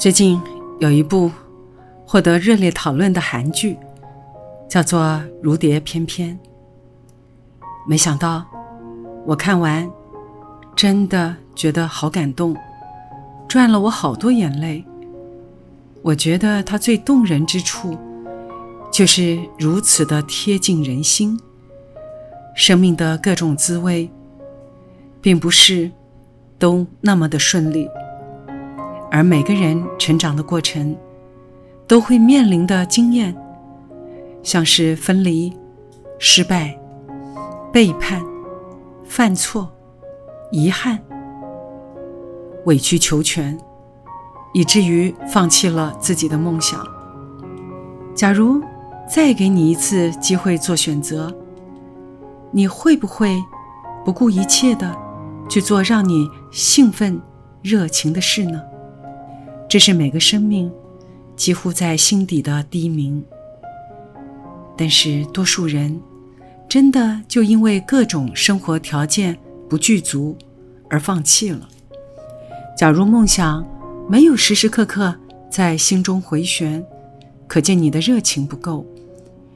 最近有一部获得热烈讨论的韩剧，叫做《如蝶翩翩》。没想到我看完，真的觉得好感动，赚了我好多眼泪。我觉得它最动人之处，就是如此的贴近人心。生命的各种滋味，并不是都那么的顺利。而每个人成长的过程，都会面临的经验，像是分离、失败、背叛、犯错、遗憾、委曲求全，以至于放弃了自己的梦想。假如再给你一次机会做选择，你会不会不顾一切的去做让你兴奋、热情的事呢？这是每个生命几乎在心底的低鸣，但是多数人真的就因为各种生活条件不具足而放弃了。假如梦想没有时时刻刻在心中回旋，可见你的热情不够，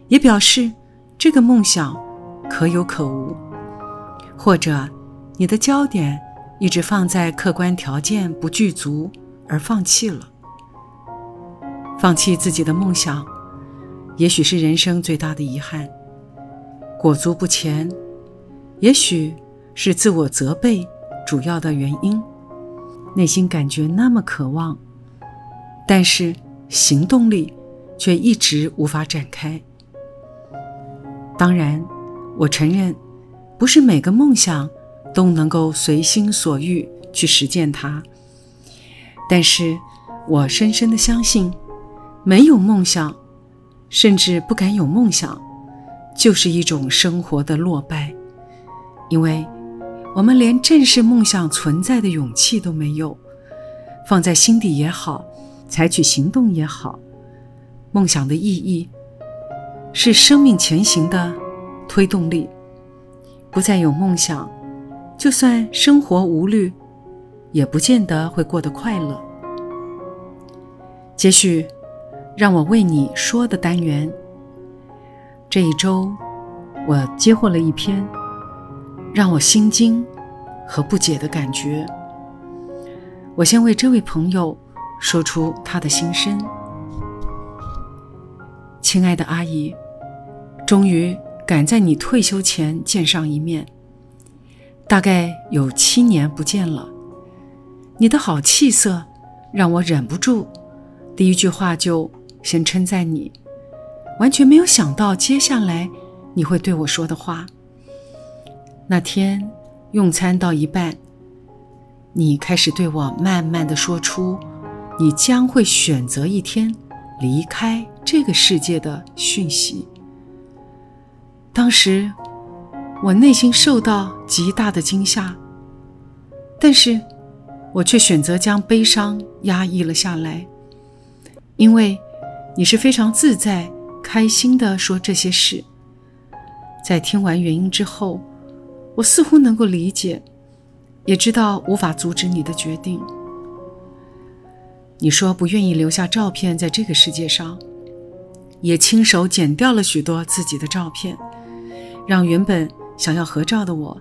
也表示这个梦想可有可无，或者你的焦点一直放在客观条件不具足。而放弃了，放弃自己的梦想，也许是人生最大的遗憾。裹足不前，也许是自我责备主要的原因。内心感觉那么渴望，但是行动力却一直无法展开。当然，我承认，不是每个梦想都能够随心所欲去实践它。但是，我深深的相信，没有梦想，甚至不敢有梦想，就是一种生活的落败。因为，我们连正视梦想存在的勇气都没有，放在心底也好，采取行动也好，梦想的意义是生命前行的推动力。不再有梦想，就算生活无虑。也不见得会过得快乐。接续，让我为你说的单元。这一周，我接获了一篇让我心惊和不解的感觉。我先为这位朋友说出他的心声。亲爱的阿姨，终于赶在你退休前见上一面，大概有七年不见了。你的好气色，让我忍不住第一句话就先称赞你。完全没有想到接下来你会对我说的话。那天用餐到一半，你开始对我慢慢的说出你将会选择一天离开这个世界的讯息。当时我内心受到极大的惊吓，但是。我却选择将悲伤压抑了下来，因为你是非常自在、开心的说这些事。在听完原因之后，我似乎能够理解，也知道无法阻止你的决定。你说不愿意留下照片在这个世界上，也亲手剪掉了许多自己的照片，让原本想要合照的我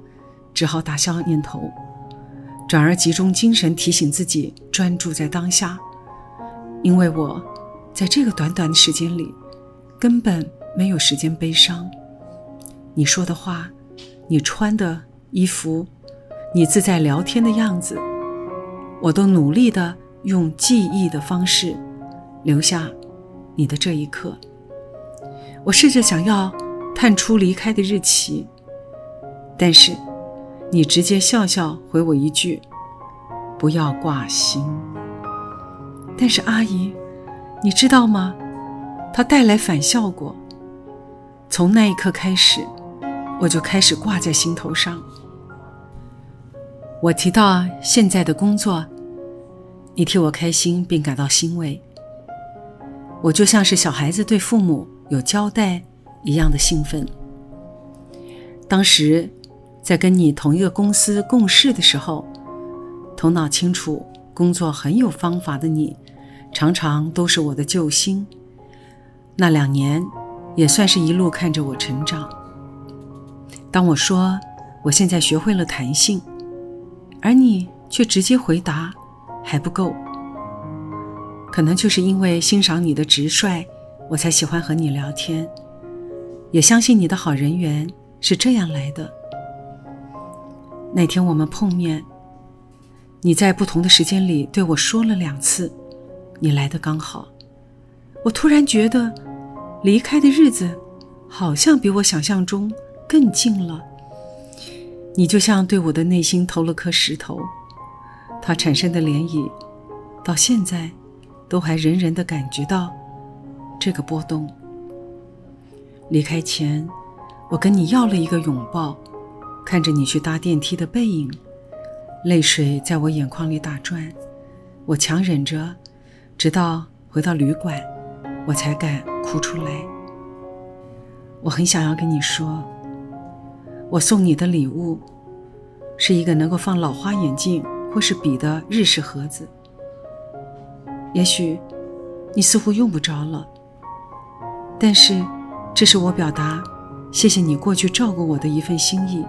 只好打消念头。转而集中精神提醒自己专注在当下，因为我在这个短短的时间里根本没有时间悲伤。你说的话，你穿的衣服，你自在聊天的样子，我都努力的用记忆的方式留下你的这一刻。我试着想要探出离开的日期，但是。你直接笑笑回我一句：“不要挂心。”但是阿姨，你知道吗？它带来反效果。从那一刻开始，我就开始挂在心头上。我提到现在的工作，你替我开心并感到欣慰。我就像是小孩子对父母有交代一样的兴奋。当时在跟你同一个公司共事的时候，头脑清楚、工作很有方法的你，常常都是我的救星。那两年也算是一路看着我成长。当我说我现在学会了弹性，而你却直接回答还不够。可能就是因为欣赏你的直率，我才喜欢和你聊天，也相信你的好人缘是这样来的。那天我们碰面，你在不同的时间里对我说了两次，你来的刚好。我突然觉得，离开的日子好像比我想象中更近了。你就像对我的内心投了颗石头，它产生的涟漪，到现在。都还人人的感觉到这个波动。离开前，我跟你要了一个拥抱，看着你去搭电梯的背影，泪水在我眼眶里打转。我强忍着，直到回到旅馆，我才敢哭出来。我很想要跟你说，我送你的礼物是一个能够放老花眼镜或是笔的日式盒子。也许你似乎用不着了，但是这是我表达谢谢你过去照顾我的一份心意，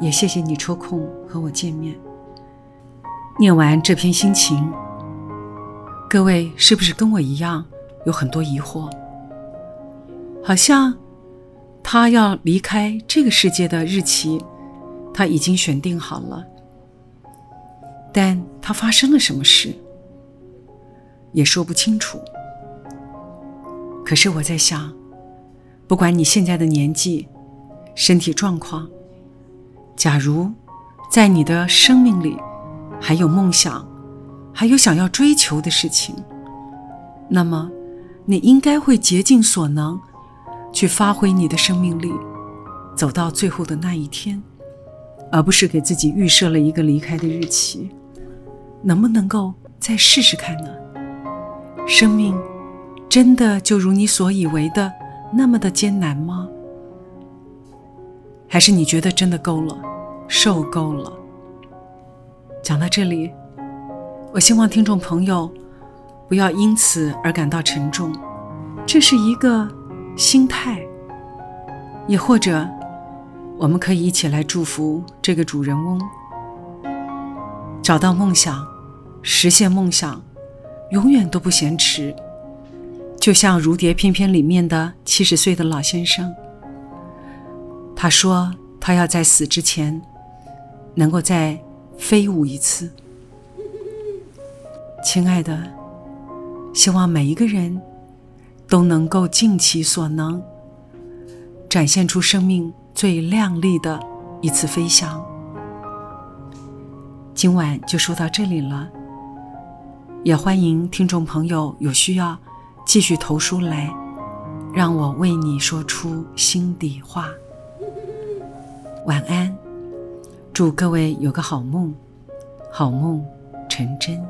也谢谢你抽空和我见面。念完这篇心情，各位是不是跟我一样有很多疑惑？好像他要离开这个世界的日期他已经选定好了，但他发生了什么事？也说不清楚。可是我在想，不管你现在的年纪、身体状况，假如在你的生命里还有梦想，还有想要追求的事情，那么你应该会竭尽所能去发挥你的生命力，走到最后的那一天，而不是给自己预设了一个离开的日期。能不能够再试试看呢？生命真的就如你所以为的那么的艰难吗？还是你觉得真的够了，受够了？讲到这里，我希望听众朋友不要因此而感到沉重，这是一个心态。也或者，我们可以一起来祝福这个主人翁，找到梦想，实现梦想。永远都不嫌迟，就像《如蝶翩翩》里面的七十岁的老先生。他说他要在死之前，能够再飞舞一次。亲爱的，希望每一个人都能够尽其所能，展现出生命最亮丽的一次飞翔。今晚就说到这里了。也欢迎听众朋友有需要继续投书来，让我为你说出心底话。晚安，祝各位有个好梦，好梦成真。